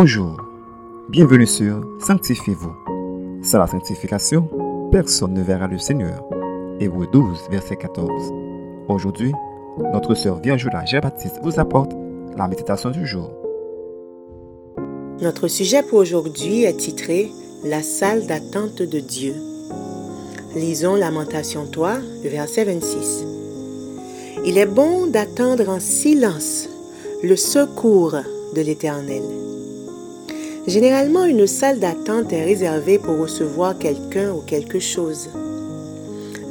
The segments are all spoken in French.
Bonjour, bienvenue sur Sanctifiez-vous. Sans la sanctification, personne ne verra le Seigneur. Hébreu 12, verset 14. Aujourd'hui, notre sœur Virgula Jean-Baptiste vous apporte la méditation du jour. Notre sujet pour aujourd'hui est titré La salle d'attente de Dieu. Lisons Lamentation 3, le verset 26. Il est bon d'attendre en silence le secours de l'Éternel. Généralement, une salle d'attente est réservée pour recevoir quelqu'un ou quelque chose.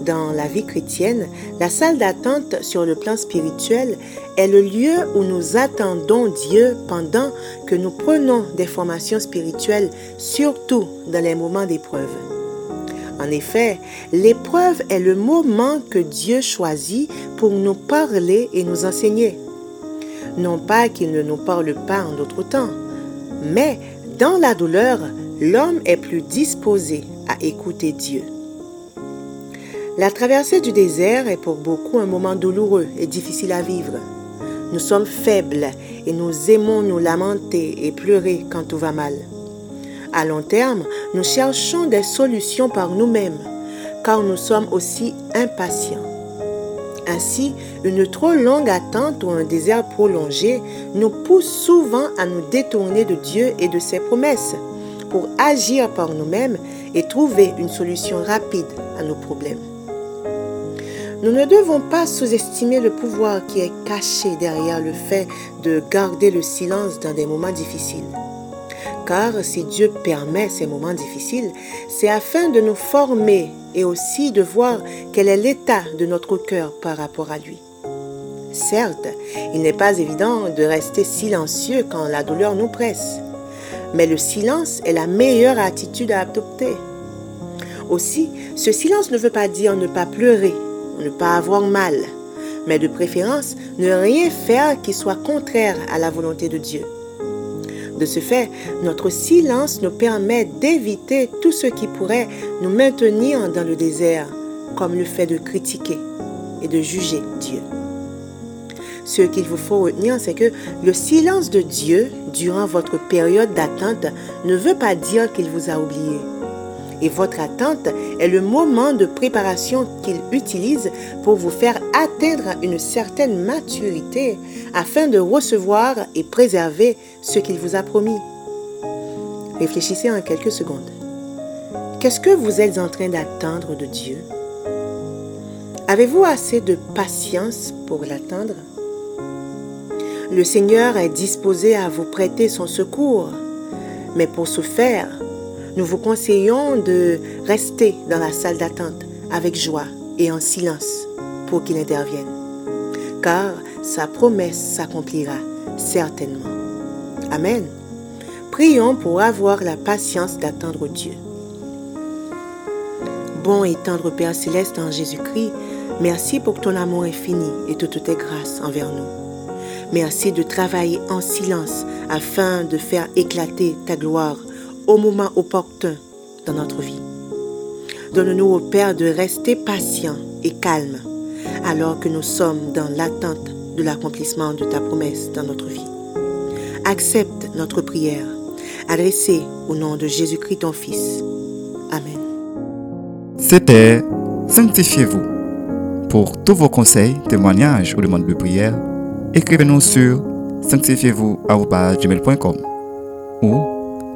Dans la vie chrétienne, la salle d'attente sur le plan spirituel est le lieu où nous attendons Dieu pendant que nous prenons des formations spirituelles, surtout dans les moments d'épreuve. En effet, l'épreuve est le moment que Dieu choisit pour nous parler et nous enseigner. Non pas qu'il ne nous parle pas en d'autres temps, mais dans la douleur, l'homme est plus disposé à écouter Dieu. La traversée du désert est pour beaucoup un moment douloureux et difficile à vivre. Nous sommes faibles et nous aimons nous lamenter et pleurer quand tout va mal. À long terme, nous cherchons des solutions par nous-mêmes, car nous sommes aussi impatients. Ainsi, une trop longue attente ou un désert prolongé nous pousse souvent à nous détourner de Dieu et de ses promesses pour agir par nous-mêmes et trouver une solution rapide à nos problèmes. Nous ne devons pas sous-estimer le pouvoir qui est caché derrière le fait de garder le silence dans des moments difficiles. Car si Dieu permet ces moments difficiles, c'est afin de nous former et aussi de voir quel est l'état de notre cœur par rapport à lui. Certes, il n'est pas évident de rester silencieux quand la douleur nous presse, mais le silence est la meilleure attitude à adopter. Aussi, ce silence ne veut pas dire ne pas pleurer, ne pas avoir mal, mais de préférence ne rien faire qui soit contraire à la volonté de Dieu. De ce fait, notre silence nous permet d'éviter tout ce qui pourrait nous maintenir dans le désert, comme le fait de critiquer et de juger Dieu. Ce qu'il vous faut retenir, c'est que le silence de Dieu durant votre période d'attente ne veut pas dire qu'il vous a oublié et votre attente est le moment de préparation qu'il utilise pour vous faire atteindre une certaine maturité afin de recevoir et préserver ce qu'il vous a promis. Réfléchissez en quelques secondes. Qu'est-ce que vous êtes en train d'attendre de Dieu? Avez-vous assez de patience pour l'attendre? Le Seigneur est disposé à vous prêter son secours, mais pour ce faire, nous vous conseillons de rester dans la salle d'attente avec joie et en silence pour qu'il intervienne, car sa promesse s'accomplira certainement. Amen. Prions pour avoir la patience d'attendre Dieu. Bon et tendre Père céleste en Jésus-Christ, merci pour ton amour infini et toutes tes grâces envers nous. Merci de travailler en silence afin de faire éclater ta gloire au moment opportun dans notre vie. Donne-nous, au Père, de rester patient et calme alors que nous sommes dans l'attente de l'accomplissement de ta promesse dans notre vie. Accepte notre prière, adressée au nom de Jésus-Christ ton Fils. Amen. C'était Sanctifiez-vous. Pour tous vos conseils, témoignages ou demandes de prière, écrivez-nous sur sanctifiez-vous.com ou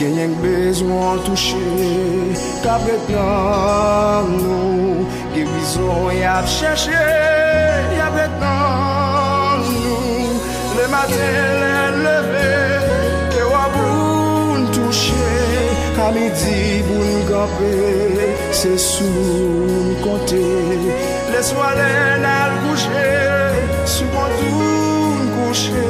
Genyen bezwen touche, kabret nan nou, Gewizon yap chèche, yabret nan nou, Le maten lè leve, ke waboun touche, Kamidi boun gabe, se soun konte, Le swalen al kouche, sou kontoun kouche,